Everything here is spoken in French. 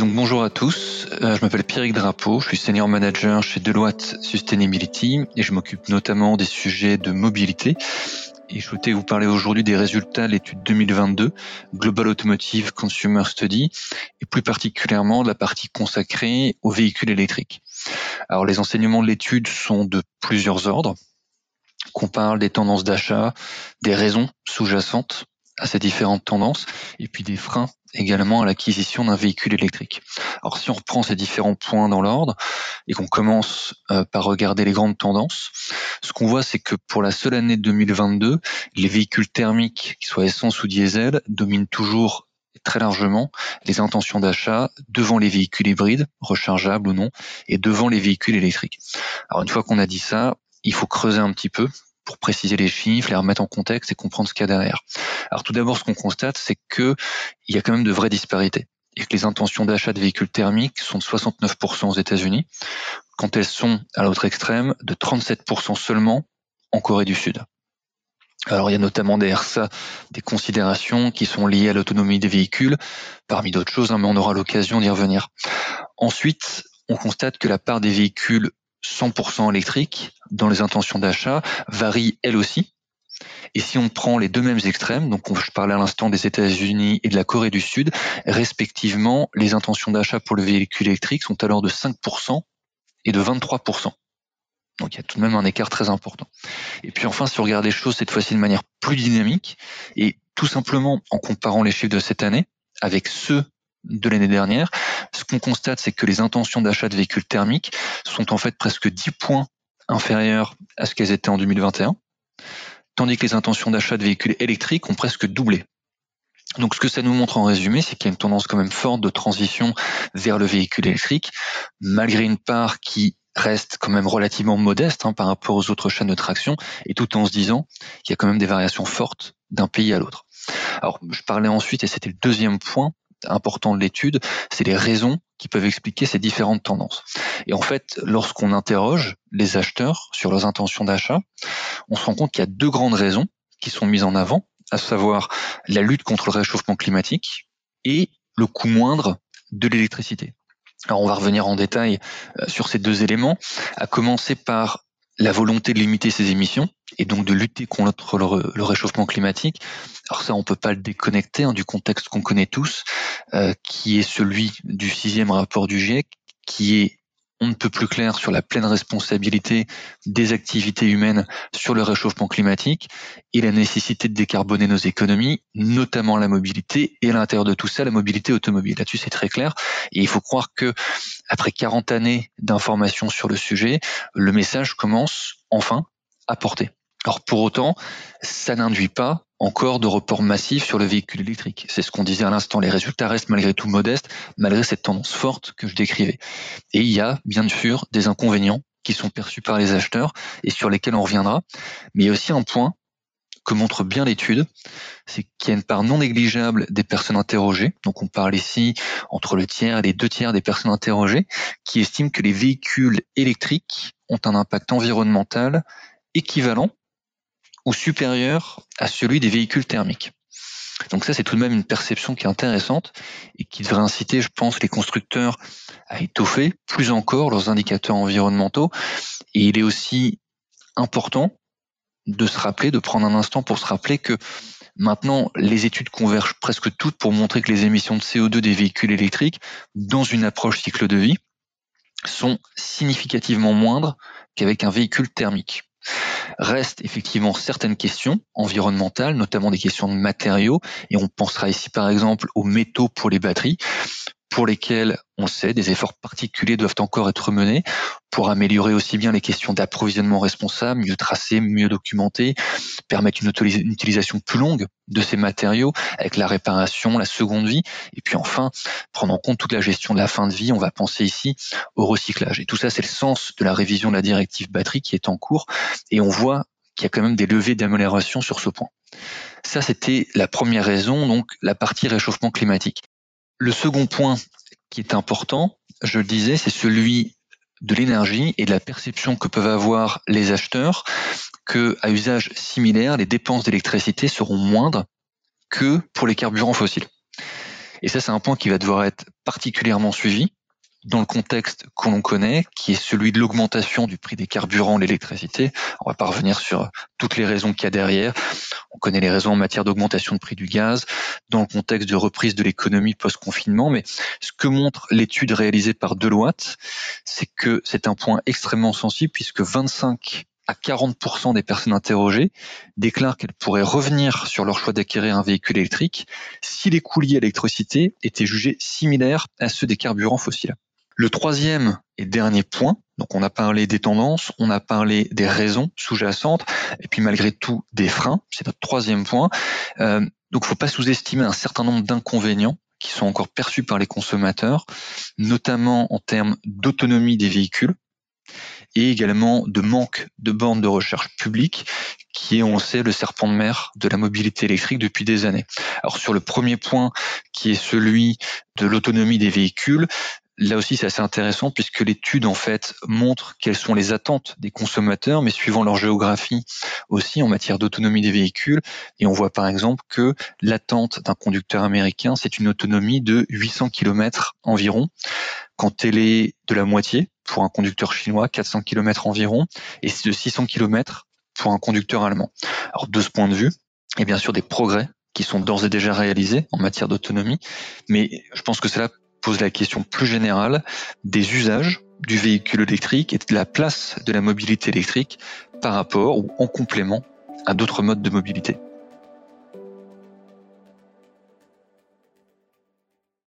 Donc bonjour à tous, euh, je m'appelle Pierrick Drapeau, je suis senior manager chez Deloitte Sustainability et je m'occupe notamment des sujets de mobilité. Et je souhaitais vous parler aujourd'hui des résultats de l'étude 2022 Global Automotive Consumer Study et plus particulièrement de la partie consacrée aux véhicules électriques. Alors les enseignements de l'étude sont de plusieurs ordres qu'on parle des tendances d'achat, des raisons sous-jacentes à ces différentes tendances, et puis des freins également à l'acquisition d'un véhicule électrique. Alors si on reprend ces différents points dans l'ordre et qu'on commence euh, par regarder les grandes tendances, ce qu'on voit c'est que pour la seule année 2022, les véhicules thermiques, qu'ils soient essence ou diesel, dominent toujours très largement les intentions d'achat devant les véhicules hybrides, rechargeables ou non, et devant les véhicules électriques. Alors une fois qu'on a dit ça, il faut creuser un petit peu pour préciser les chiffres, les remettre en contexte et comprendre ce qu'il y a derrière. Alors tout d'abord, ce qu'on constate, c'est que il y a quand même de vraies disparités et que les intentions d'achat de véhicules thermiques sont de 69% aux États-Unis, quand elles sont à l'autre extrême de 37% seulement en Corée du Sud. Alors il y a notamment des RSA, des considérations qui sont liées à l'autonomie des véhicules, parmi d'autres choses, hein, mais on aura l'occasion d'y revenir. Ensuite, on constate que la part des véhicules 100% électriques dans les intentions d'achat varie elle aussi. Et si on prend les deux mêmes extrêmes, donc je parlais à l'instant des États-Unis et de la Corée du Sud, respectivement, les intentions d'achat pour le véhicule électrique sont alors de 5% et de 23%. Donc il y a tout de même un écart très important. Et puis enfin, si on regarde les choses cette fois-ci de manière plus dynamique, et tout simplement en comparant les chiffres de cette année avec ceux de l'année dernière, ce qu'on constate, c'est que les intentions d'achat de véhicules thermiques sont en fait presque 10 points inférieures à ce qu'elles étaient en 2021, tandis que les intentions d'achat de véhicules électriques ont presque doublé. Donc ce que ça nous montre en résumé, c'est qu'il y a une tendance quand même forte de transition vers le véhicule électrique, malgré une part qui reste quand même relativement modeste hein, par rapport aux autres chaînes de traction, et tout en se disant qu'il y a quand même des variations fortes d'un pays à l'autre. Alors je parlais ensuite, et c'était le deuxième point, important de l'étude, c'est les raisons qui peuvent expliquer ces différentes tendances. Et en fait, lorsqu'on interroge les acheteurs sur leurs intentions d'achat, on se rend compte qu'il y a deux grandes raisons qui sont mises en avant, à savoir la lutte contre le réchauffement climatique et le coût moindre de l'électricité. Alors on va revenir en détail euh, sur ces deux éléments, à commencer par la volonté de limiter ses émissions et donc de lutter contre le, réchauffement climatique. Alors ça, on peut pas le déconnecter hein, du contexte qu'on connaît tous, euh, qui est celui du sixième rapport du GIEC, qui est on ne peut plus clair sur la pleine responsabilité des activités humaines sur le réchauffement climatique et la nécessité de décarboner nos économies, notamment la mobilité et à l'intérieur de tout ça, la mobilité automobile. Là-dessus, c'est très clair. Et il faut croire que après 40 années d'informations sur le sujet, le message commence enfin à porter. Alors pour autant, ça n'induit pas encore de report massif sur le véhicule électrique. C'est ce qu'on disait à l'instant. Les résultats restent malgré tout modestes, malgré cette tendance forte que je décrivais. Et il y a bien sûr des inconvénients qui sont perçus par les acheteurs et sur lesquels on reviendra. Mais il y a aussi un point que montre bien l'étude, c'est qu'il y a une part non négligeable des personnes interrogées. Donc on parle ici entre le tiers et les deux tiers des personnes interrogées qui estiment que les véhicules électriques ont un impact environnemental équivalent ou supérieur à celui des véhicules thermiques. Donc ça, c'est tout de même une perception qui est intéressante et qui devrait inciter, je pense, les constructeurs à étoffer plus encore leurs indicateurs environnementaux. Et il est aussi important de se rappeler, de prendre un instant pour se rappeler que maintenant, les études convergent presque toutes pour montrer que les émissions de CO2 des véhicules électriques, dans une approche cycle de vie, sont significativement moindres qu'avec un véhicule thermique. Restent effectivement certaines questions environnementales, notamment des questions de matériaux, et on pensera ici par exemple aux métaux pour les batteries, pour lesquels, on sait, des efforts particuliers doivent encore être menés pour améliorer aussi bien les questions d'approvisionnement responsable, mieux tracé, mieux documenté, permettre une, utilisation plus longue de ces matériaux avec la réparation, la seconde vie, et puis enfin prendre en compte toute la gestion de la fin de vie. On va penser ici au recyclage. Et tout ça, c'est le sens de la révision de la directive batterie qui est en cours, et on voit qu'il y a quand même des levées d'amélioration sur ce point. Ça, c'était la première raison, donc la partie réchauffement climatique. Le second point qui est important, je le disais, c'est celui de l'énergie et de la perception que peuvent avoir les acheteurs que, à usage similaire, les dépenses d'électricité seront moindres que pour les carburants fossiles. Et ça, c'est un point qui va devoir être particulièrement suivi dans le contexte que l'on connaît, qui est celui de l'augmentation du prix des carburants, l'électricité. On va pas revenir sur toutes les raisons qu'il y a derrière. On connaît les raisons en matière d'augmentation de prix du gaz, dans le contexte de reprise de l'économie post-confinement. Mais ce que montre l'étude réalisée par Deloitte, c'est que c'est un point extrêmement sensible puisque 25 à 40% des personnes interrogées déclarent qu'elles pourraient revenir sur leur choix d'acquérir un véhicule électrique si les coûts liés à l'électricité étaient jugés similaires à ceux des carburants fossiles. Le troisième et dernier point, donc on a parlé des tendances, on a parlé des raisons sous-jacentes, et puis malgré tout des freins, c'est notre troisième point. Euh, donc il ne faut pas sous-estimer un certain nombre d'inconvénients qui sont encore perçus par les consommateurs, notamment en termes d'autonomie des véhicules et également de manque de bornes de recherche publiques qui est, on le sait, le serpent de mer de la mobilité électrique depuis des années. Alors sur le premier point, qui est celui de l'autonomie des véhicules, Là aussi, c'est assez intéressant puisque l'étude en fait montre quelles sont les attentes des consommateurs, mais suivant leur géographie aussi en matière d'autonomie des véhicules. Et on voit par exemple que l'attente d'un conducteur américain, c'est une autonomie de 800 km environ, quand elle est de la moitié pour un conducteur chinois, 400 km environ, et c'est de 600 km pour un conducteur allemand. Alors de ce point de vue, a bien sûr des progrès qui sont d'ores et déjà réalisés en matière d'autonomie, mais je pense que cela pose la question plus générale des usages du véhicule électrique et de la place de la mobilité électrique par rapport ou en complément à d'autres modes de mobilité.